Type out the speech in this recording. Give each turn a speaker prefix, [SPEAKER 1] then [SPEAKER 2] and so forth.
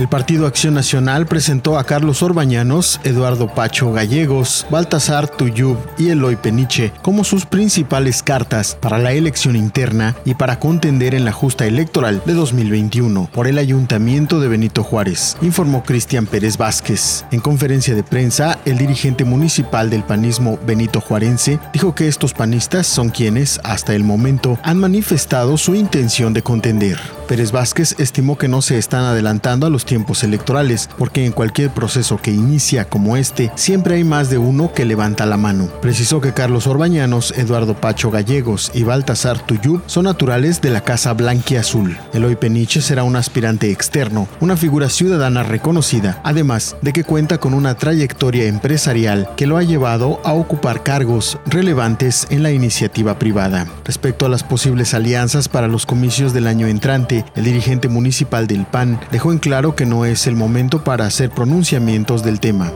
[SPEAKER 1] El Partido Acción Nacional presentó a Carlos Orbañanos, Eduardo Pacho Gallegos, Baltasar Tuyub y Eloy Peniche como sus principales cartas para la elección interna y para contender en la justa electoral de 2021 por el Ayuntamiento de Benito Juárez, informó Cristian Pérez Vázquez. En conferencia de prensa, el dirigente municipal del panismo Benito Juarense dijo que estos panistas son quienes, hasta el momento, han manifestado su intención de contender. Pérez Vázquez estimó que no se están adelantando a los tiempos electorales, porque en cualquier proceso que inicia como este, siempre hay más de uno que levanta la mano. Precisó que Carlos Orbañanos, Eduardo Pacho Gallegos y Baltasar Tuyú son naturales de la Casa Blanquiazul. Eloy Peniche será un aspirante externo, una figura ciudadana reconocida, además de que cuenta con una trayectoria empresarial que lo ha llevado a ocupar cargos relevantes en la iniciativa privada. Respecto a las posibles alianzas para los comicios del año entrante, el dirigente municipal del PAN dejó en claro que no es el momento para hacer pronunciamientos del tema.